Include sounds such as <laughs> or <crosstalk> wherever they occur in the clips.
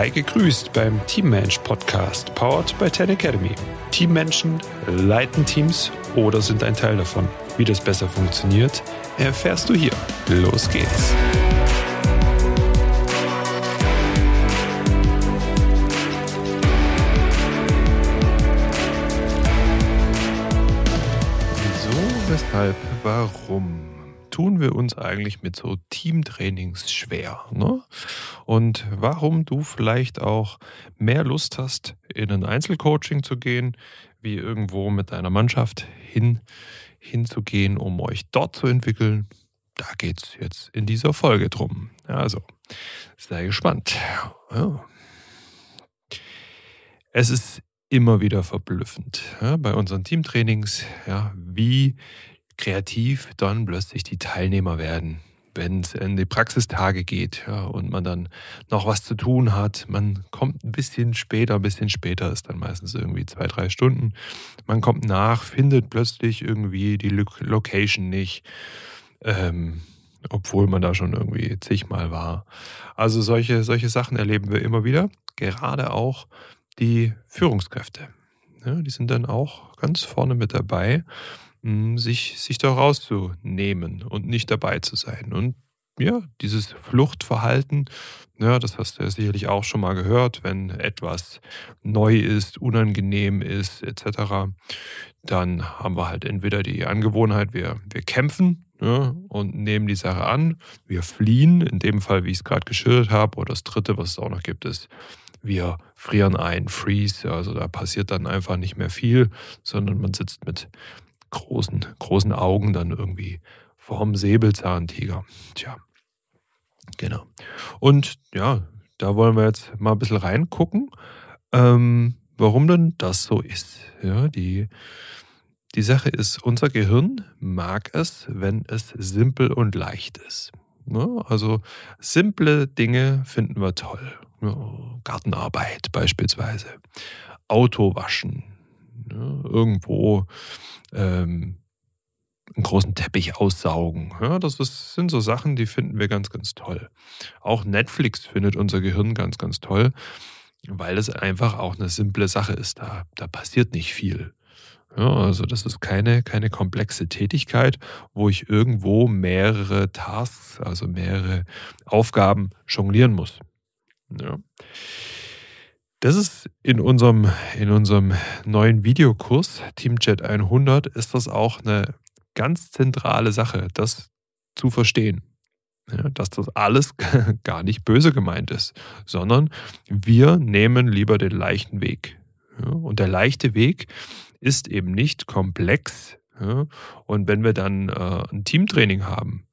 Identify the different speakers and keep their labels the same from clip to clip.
Speaker 1: Sei gegrüßt beim Teammensch Podcast, powered by Ten Academy. Teammenschen leiten Teams oder sind ein Teil davon. Wie das besser funktioniert, erfährst du hier. Los geht's. Wieso, weshalb, warum? tun wir uns eigentlich mit so Teamtrainings schwer? Ne? Und warum du vielleicht auch mehr Lust hast, in ein Einzelcoaching zu gehen, wie irgendwo mit deiner Mannschaft hin, hinzugehen, um euch dort zu entwickeln, da geht es jetzt in dieser Folge drum. Also, sei gespannt. Es ist immer wieder verblüffend ja, bei unseren Teamtrainings, ja, wie kreativ dann plötzlich die Teilnehmer werden, wenn es in die Praxistage geht ja, und man dann noch was zu tun hat. Man kommt ein bisschen später, ein bisschen später ist dann meistens irgendwie zwei, drei Stunden. Man kommt nach, findet plötzlich irgendwie die Location nicht, ähm, obwohl man da schon irgendwie zigmal war. Also solche, solche Sachen erleben wir immer wieder, gerade auch die Führungskräfte. Ja, die sind dann auch ganz vorne mit dabei sich, sich da rauszunehmen und nicht dabei zu sein. Und ja, dieses Fluchtverhalten, ja, das hast du ja sicherlich auch schon mal gehört, wenn etwas neu ist, unangenehm ist, etc., dann haben wir halt entweder die Angewohnheit, wir, wir kämpfen ja, und nehmen die Sache an, wir fliehen, in dem Fall, wie ich es gerade geschildert habe, oder das dritte, was es auch noch gibt, ist, wir frieren ein, freeze, also da passiert dann einfach nicht mehr viel, sondern man sitzt mit großen, großen Augen dann irgendwie vorm Säbelzahntiger. Tja, genau. Und ja, da wollen wir jetzt mal ein bisschen reingucken, ähm, warum denn das so ist. Ja, die, die Sache ist, unser Gehirn mag es, wenn es simpel und leicht ist. Ne? Also simple Dinge finden wir toll. Ja, Gartenarbeit beispielsweise, Auto waschen, ja, irgendwo ähm, einen großen Teppich aussaugen. Ja, das ist, sind so Sachen, die finden wir ganz, ganz toll. Auch Netflix findet unser Gehirn ganz, ganz toll, weil es einfach auch eine simple Sache ist. Da, da passiert nicht viel. Ja, also das ist keine, keine komplexe Tätigkeit, wo ich irgendwo mehrere Tasks, also mehrere Aufgaben jonglieren muss. Ja. Das ist in unserem, in unserem neuen Videokurs TeamChat 100 ist das auch eine ganz zentrale Sache, das zu verstehen. Ja, dass das alles <laughs> gar nicht böse gemeint ist, sondern wir nehmen lieber den leichten Weg. Ja, und der leichte Weg ist eben nicht komplex. Ja, und wenn wir dann äh, ein Teamtraining haben,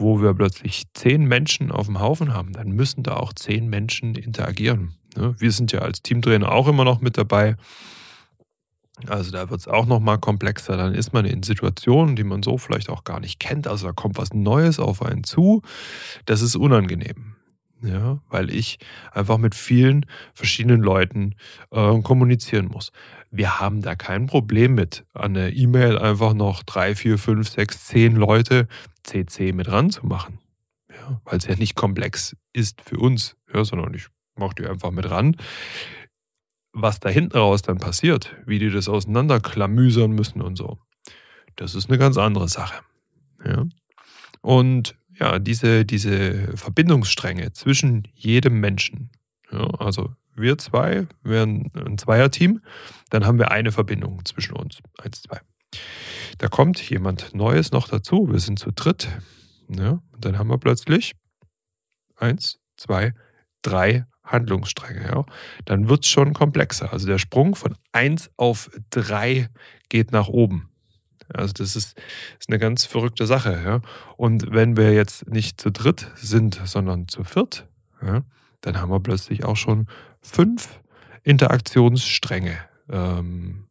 Speaker 1: wo wir plötzlich zehn Menschen auf dem Haufen haben, dann müssen da auch zehn Menschen interagieren. Ne? Wir sind ja als Teamtrainer auch immer noch mit dabei. Also da wird es auch noch mal komplexer. Dann ist man in Situationen, die man so vielleicht auch gar nicht kennt. Also da kommt was Neues auf einen zu. Das ist unangenehm. Ja, weil ich einfach mit vielen verschiedenen Leuten äh, kommunizieren muss. Wir haben da kein Problem mit, an der E-Mail einfach noch drei, vier, fünf, sechs, zehn Leute CC mit ranzumachen. Ja, weil es ja nicht komplex ist für uns, ja, sondern ich mach die einfach mit ran. Was da hinten raus dann passiert, wie die das auseinanderklamüsern müssen und so, das ist eine ganz andere Sache. Ja? Und ja, diese, diese Verbindungsstränge zwischen jedem Menschen, ja, also wir zwei wären ein Zweierteam, dann haben wir eine Verbindung zwischen uns. Eins, zwei. Da kommt jemand Neues noch dazu, wir sind zu dritt. Ja, dann haben wir plötzlich eins, zwei, drei Handlungsstränge, ja, dann wird es schon komplexer. Also der Sprung von 1 auf 3 geht nach oben. Also das ist, ist eine ganz verrückte Sache. Ja. Und wenn wir jetzt nicht zu dritt sind, sondern zu viert, ja, dann haben wir plötzlich auch schon fünf Interaktionsstränge ähm,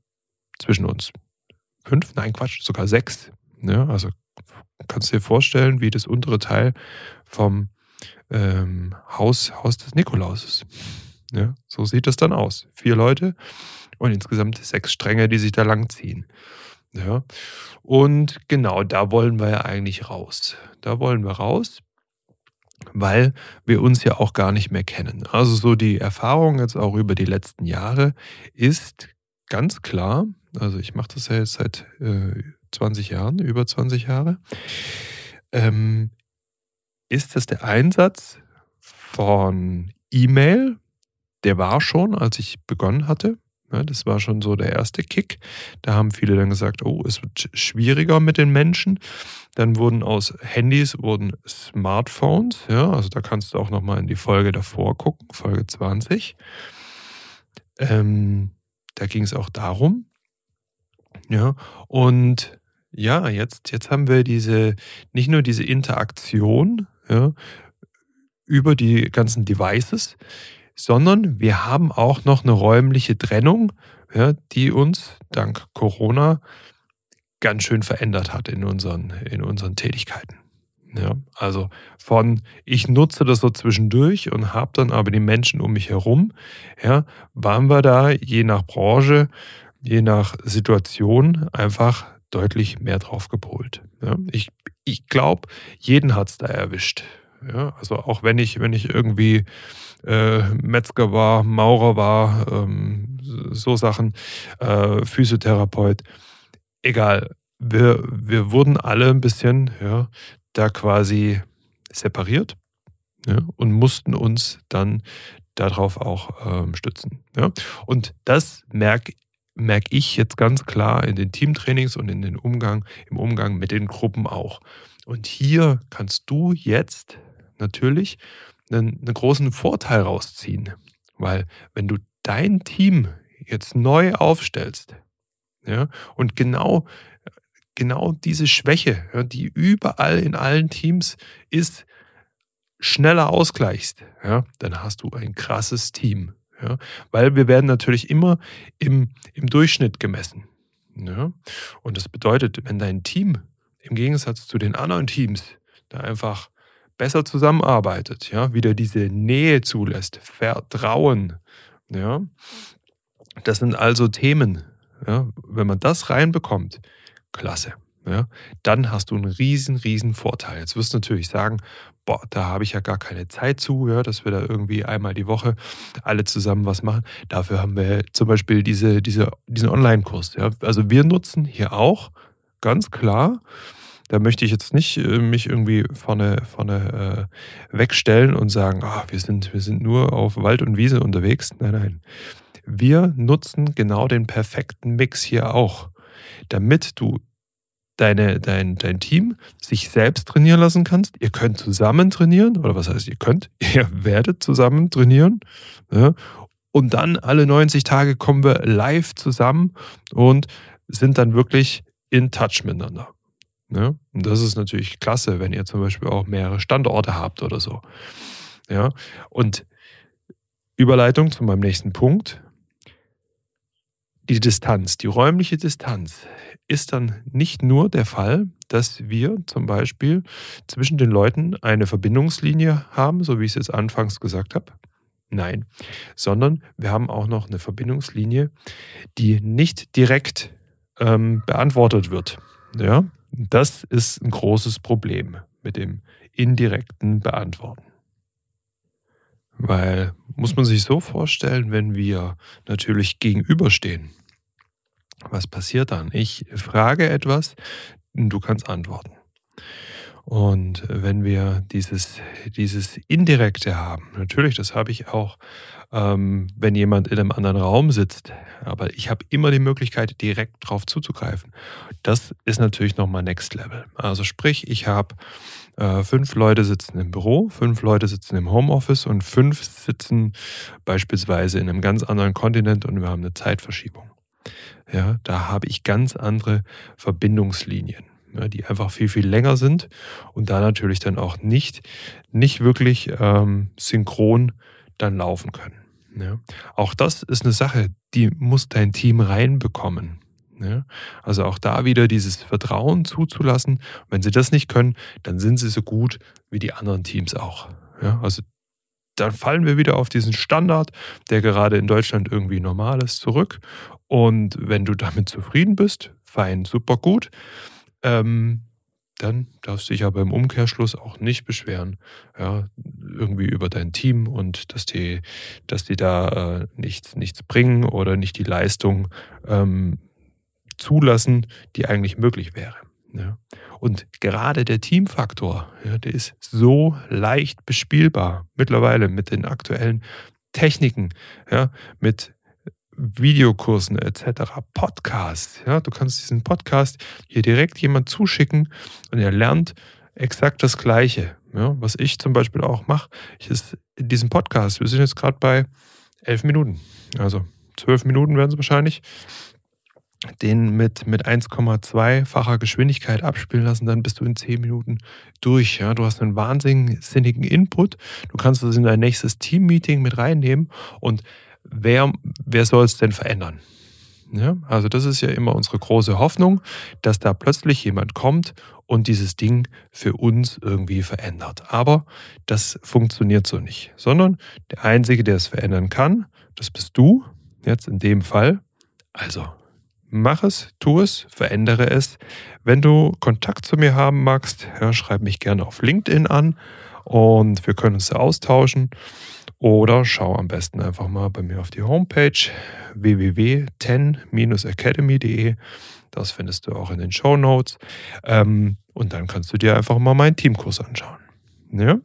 Speaker 1: zwischen uns. Fünf? Nein, Quatsch, sogar sechs. Ja, also kannst du dir vorstellen, wie das untere Teil vom ähm, Haus, Haus des Nikolauses. Ja, so sieht es dann aus. Vier Leute und insgesamt sechs Stränge, die sich da lang ziehen. Ja, und genau da wollen wir ja eigentlich raus. Da wollen wir raus. weil wir uns ja auch gar nicht mehr kennen. Also so die Erfahrung jetzt auch über die letzten Jahre ist ganz klar, also ich mache das ja jetzt seit äh, 20 Jahren, über 20 Jahre, ähm, ist, dass der Einsatz von E-Mail, der war schon, als ich begonnen hatte. Ja, das war schon so der erste Kick. Da haben viele dann gesagt, oh, es wird schwieriger mit den Menschen. Dann wurden aus Handys wurden Smartphones. Ja, also da kannst du auch noch mal in die Folge davor gucken, Folge 20. Ähm, da ging es auch darum. Ja, und ja, jetzt, jetzt haben wir diese, nicht nur diese Interaktion ja, über die ganzen Devices, sondern wir haben auch noch eine räumliche Trennung, ja, die uns dank Corona ganz schön verändert hat in unseren, in unseren Tätigkeiten. Ja, also von ich nutze das so zwischendurch und habe dann aber die Menschen um mich herum, ja, waren wir da je nach Branche, je nach Situation einfach deutlich mehr drauf gepolt. Ja, ich ich glaube, jeden hat es da erwischt. Ja, also auch wenn ich, wenn ich irgendwie äh, Metzger war, Maurer war, ähm, so Sachen, äh, Physiotherapeut, egal. Wir, wir wurden alle ein bisschen ja, da quasi separiert ja, und mussten uns dann darauf auch ähm, stützen. Ja. Und das merke merke ich jetzt ganz klar in den Teamtrainings und in den Umgang, im Umgang mit den Gruppen auch. Und hier kannst du jetzt natürlich einen, einen großen Vorteil rausziehen. Weil wenn du dein Team jetzt neu aufstellst, ja, und genau, genau diese Schwäche, ja, die überall in allen Teams ist, schneller ausgleichst, ja, dann hast du ein krasses Team. Ja, weil wir werden natürlich immer im, im Durchschnitt gemessen. Ja, und das bedeutet, wenn dein Team im Gegensatz zu den anderen Teams da einfach besser zusammenarbeitet, ja, wieder diese Nähe zulässt, Vertrauen, ja. Das sind also Themen, ja, wenn man das reinbekommt, klasse. Ja, dann hast du einen riesen, riesen Vorteil. Jetzt wirst du natürlich sagen, boah, da habe ich ja gar keine Zeit zu, ja, dass wir da irgendwie einmal die Woche alle zusammen was machen. Dafür haben wir zum Beispiel diese, diese, diesen Online-Kurs. Ja. Also wir nutzen hier auch ganz klar da möchte ich jetzt nicht äh, mich irgendwie vorne, vorne äh, wegstellen und sagen, ah, wir, sind, wir sind nur auf Wald und Wiese unterwegs. Nein, nein. Wir nutzen genau den perfekten Mix hier auch, damit du deine, dein, dein Team sich selbst trainieren lassen kannst. Ihr könnt zusammen trainieren, oder was heißt ihr könnt? <laughs> Ihr werdet zusammen trainieren. Ja, und dann alle 90 Tage kommen wir live zusammen und sind dann wirklich in Touch miteinander. Ja? Und das ist natürlich klasse, wenn ihr zum Beispiel auch mehrere Standorte habt oder so. Ja? Und Überleitung zu meinem nächsten Punkt. Die Distanz, die räumliche Distanz ist dann nicht nur der Fall, dass wir zum Beispiel zwischen den Leuten eine Verbindungslinie haben, so wie ich es jetzt anfangs gesagt habe. Nein, sondern wir haben auch noch eine Verbindungslinie, die nicht direkt ähm, beantwortet wird. Ja, das ist ein großes Problem mit dem indirekten Beantworten. Weil, muss man sich so vorstellen, wenn wir natürlich gegenüberstehen, was passiert dann? Ich frage etwas, du kannst antworten. Und wenn wir dieses, dieses Indirekte haben, natürlich, das habe ich auch ähm, wenn jemand in einem anderen Raum sitzt. Aber ich habe immer die Möglichkeit, direkt drauf zuzugreifen. Das ist natürlich nochmal Next Level. Also sprich, ich habe äh, fünf Leute sitzen im Büro, fünf Leute sitzen im Homeoffice und fünf sitzen beispielsweise in einem ganz anderen Kontinent und wir haben eine Zeitverschiebung. Ja, da habe ich ganz andere Verbindungslinien ja, die einfach viel, viel länger sind und da natürlich dann auch nicht, nicht wirklich ähm, synchron dann laufen können. Ja. Auch das ist eine Sache, die muss dein Team reinbekommen. Ja. Also auch da wieder dieses Vertrauen zuzulassen. Wenn sie das nicht können, dann sind sie so gut wie die anderen Teams auch. Ja. Also dann fallen wir wieder auf diesen Standard, der gerade in Deutschland irgendwie normal ist, zurück. Und wenn du damit zufrieden bist, fein, super gut. Ähm, dann darfst du dich aber im Umkehrschluss auch nicht beschweren, ja, irgendwie über dein Team und dass die, dass die da äh, nichts, nichts bringen oder nicht die Leistung ähm, zulassen, die eigentlich möglich wäre. Ja. Und gerade der Teamfaktor, ja, der ist so leicht bespielbar mittlerweile mit den aktuellen Techniken, ja, mit Videokursen etc., Podcasts. Ja, du kannst diesen Podcast hier direkt jemand zuschicken und er lernt exakt das Gleiche. Ja, was ich zum Beispiel auch mache, ist in diesem Podcast, wir sind jetzt gerade bei elf Minuten, also zwölf Minuten werden es wahrscheinlich, den mit, mit 1,2-facher Geschwindigkeit abspielen lassen, dann bist du in 10 Minuten durch. Ja? Du hast einen wahnsinnigen Input. Du kannst das in dein nächstes Team-Meeting mit reinnehmen und wer, wer soll es denn verändern? Ja? Also das ist ja immer unsere große Hoffnung, dass da plötzlich jemand kommt und dieses Ding für uns irgendwie verändert. Aber das funktioniert so nicht, sondern der Einzige, der es verändern kann, das bist du, jetzt in dem Fall. Also mach es, tu es, verändere es. Wenn du Kontakt zu mir haben magst, ja, schreib mich gerne auf LinkedIn an und wir können uns austauschen. Oder schau am besten einfach mal bei mir auf die Homepage www.ten-academy.de. Das findest du auch in den Show Notes. Ähm, und dann kannst du dir einfach mal meinen Teamkurs anschauen. Ja?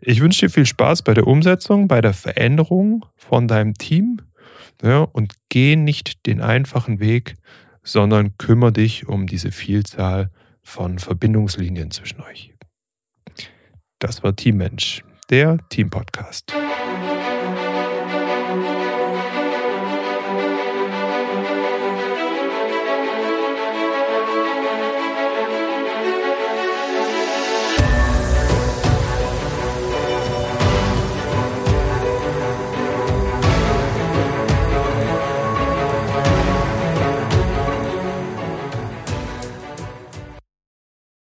Speaker 1: Ich wünsche dir viel Spaß bei der Umsetzung, bei der Veränderung von deinem Team ja, und geh nicht den einfachen Weg, sondern kümmere dich um diese Vielzahl von Verbindungslinien zwischen euch. Das war Team Mensch, der Team Podcast.